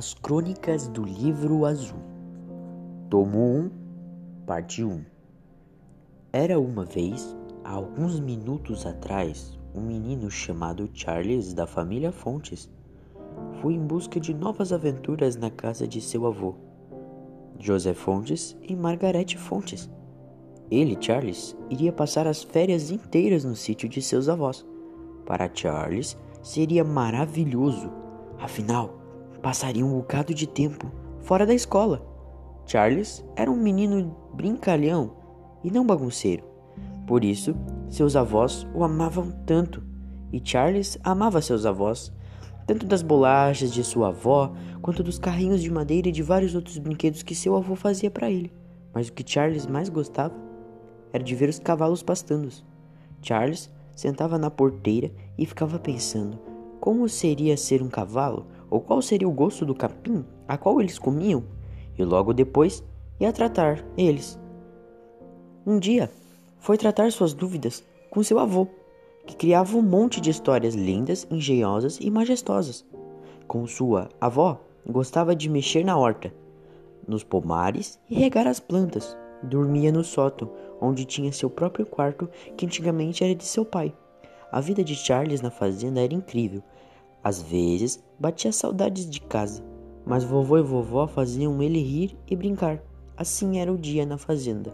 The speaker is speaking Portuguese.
As Crônicas do Livro Azul, Tomo 1, Parte 1 Era uma vez, há alguns minutos atrás, um menino chamado Charles da família Fontes foi em busca de novas aventuras na casa de seu avô, José Fontes e Margarete Fontes. Ele, Charles, iria passar as férias inteiras no sítio de seus avós. Para Charles, seria maravilhoso, afinal, passaria um bocado de tempo fora da escola. Charles era um menino brincalhão e não bagunceiro. Por isso, seus avós o amavam tanto, e Charles amava seus avós, tanto das bolachas de sua avó, quanto dos carrinhos de madeira e de vários outros brinquedos que seu avô fazia para ele. Mas o que Charles mais gostava era de ver os cavalos pastando. Charles sentava na porteira e ficava pensando como seria ser um cavalo ou qual seria o gosto do capim a qual eles comiam, e logo depois ia tratar eles. Um dia, foi tratar suas dúvidas com seu avô, que criava um monte de histórias lindas, engenhosas e majestosas. Com sua avó, gostava de mexer na horta, nos pomares e regar as plantas. Dormia no sótão, onde tinha seu próprio quarto, que antigamente era de seu pai. A vida de Charles na fazenda era incrível. Às vezes, batia saudades de casa, mas vovô e vovó faziam ele rir e brincar. Assim era o dia na fazenda.